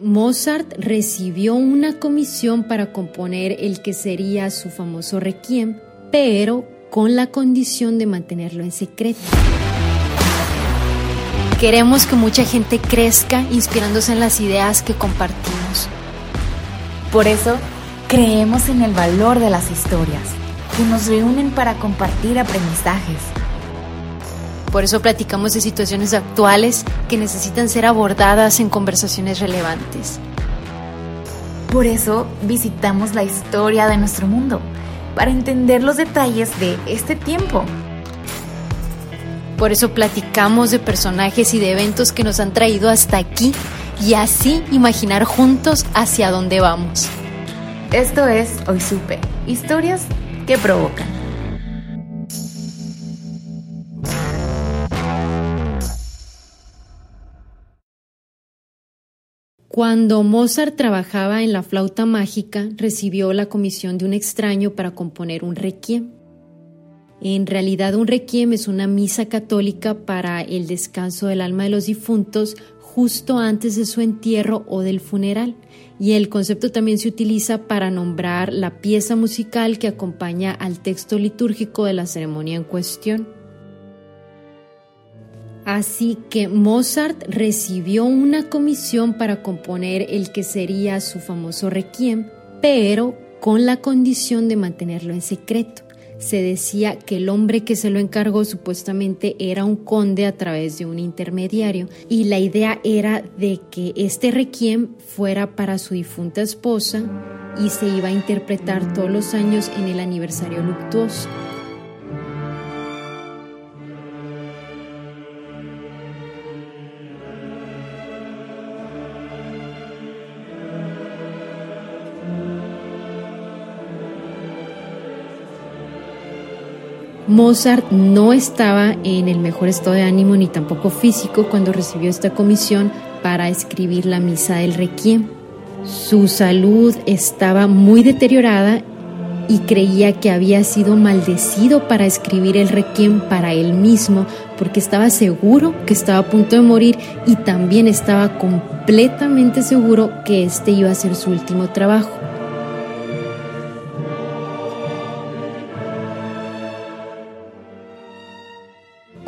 Mozart recibió una comisión para componer el que sería su famoso requiem, pero con la condición de mantenerlo en secreto. Queremos que mucha gente crezca inspirándose en las ideas que compartimos. Por eso, creemos en el valor de las historias, que nos reúnen para compartir aprendizajes. Por eso platicamos de situaciones actuales que necesitan ser abordadas en conversaciones relevantes. Por eso visitamos la historia de nuestro mundo, para entender los detalles de este tiempo. Por eso platicamos de personajes y de eventos que nos han traído hasta aquí y así imaginar juntos hacia dónde vamos. Esto es Hoy Supe, historias que provocan. Cuando Mozart trabajaba en la flauta mágica, recibió la comisión de un extraño para componer un requiem. En realidad un requiem es una misa católica para el descanso del alma de los difuntos justo antes de su entierro o del funeral, y el concepto también se utiliza para nombrar la pieza musical que acompaña al texto litúrgico de la ceremonia en cuestión. Así que Mozart recibió una comisión para componer el que sería su famoso requiem, pero con la condición de mantenerlo en secreto. Se decía que el hombre que se lo encargó supuestamente era un conde a través de un intermediario y la idea era de que este requiem fuera para su difunta esposa y se iba a interpretar todos los años en el aniversario luctuoso. Mozart no estaba en el mejor estado de ánimo ni tampoco físico cuando recibió esta comisión para escribir la misa del requiem. Su salud estaba muy deteriorada y creía que había sido maldecido para escribir el requiem para él mismo porque estaba seguro que estaba a punto de morir y también estaba completamente seguro que este iba a ser su último trabajo.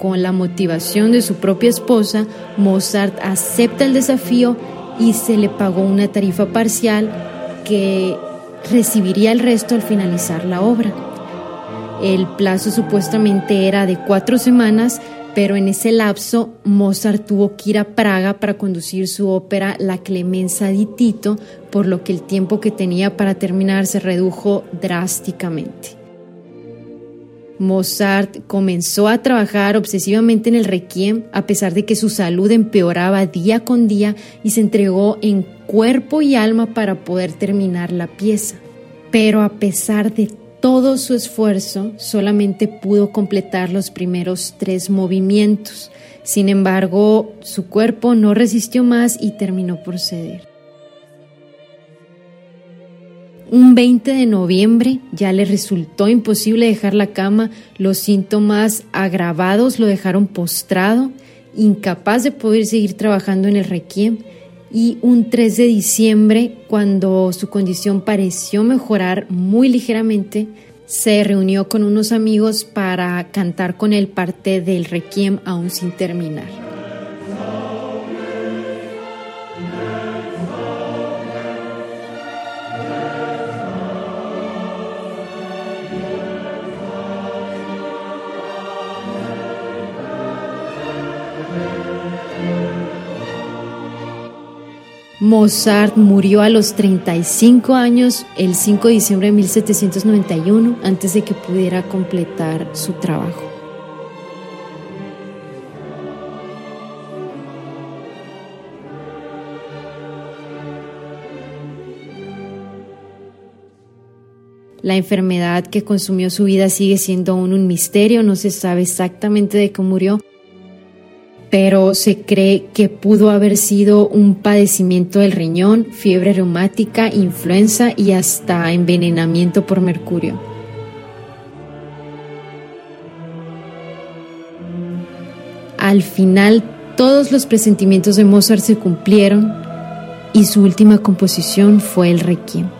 Con la motivación de su propia esposa, Mozart acepta el desafío y se le pagó una tarifa parcial que recibiría el resto al finalizar la obra. El plazo supuestamente era de cuatro semanas, pero en ese lapso Mozart tuvo que ir a Praga para conducir su ópera La Clemenza di Tito, por lo que el tiempo que tenía para terminar se redujo drásticamente. Mozart comenzó a trabajar obsesivamente en el requiem a pesar de que su salud empeoraba día con día y se entregó en cuerpo y alma para poder terminar la pieza. Pero a pesar de todo su esfuerzo, solamente pudo completar los primeros tres movimientos. Sin embargo, su cuerpo no resistió más y terminó por ceder. Un 20 de noviembre ya le resultó imposible dejar la cama, los síntomas agravados lo dejaron postrado, incapaz de poder seguir trabajando en el requiem, y un 3 de diciembre, cuando su condición pareció mejorar muy ligeramente, se reunió con unos amigos para cantar con él parte del requiem aún sin terminar. Mozart murió a los 35 años el 5 de diciembre de 1791 antes de que pudiera completar su trabajo. La enfermedad que consumió su vida sigue siendo aún un misterio, no se sabe exactamente de qué murió, pero se cree que pudo haber sido un padecimiento del riñón, fiebre reumática, influenza y hasta envenenamiento por mercurio. Al final, todos los presentimientos de Mozart se cumplieron y su última composición fue el Requiem.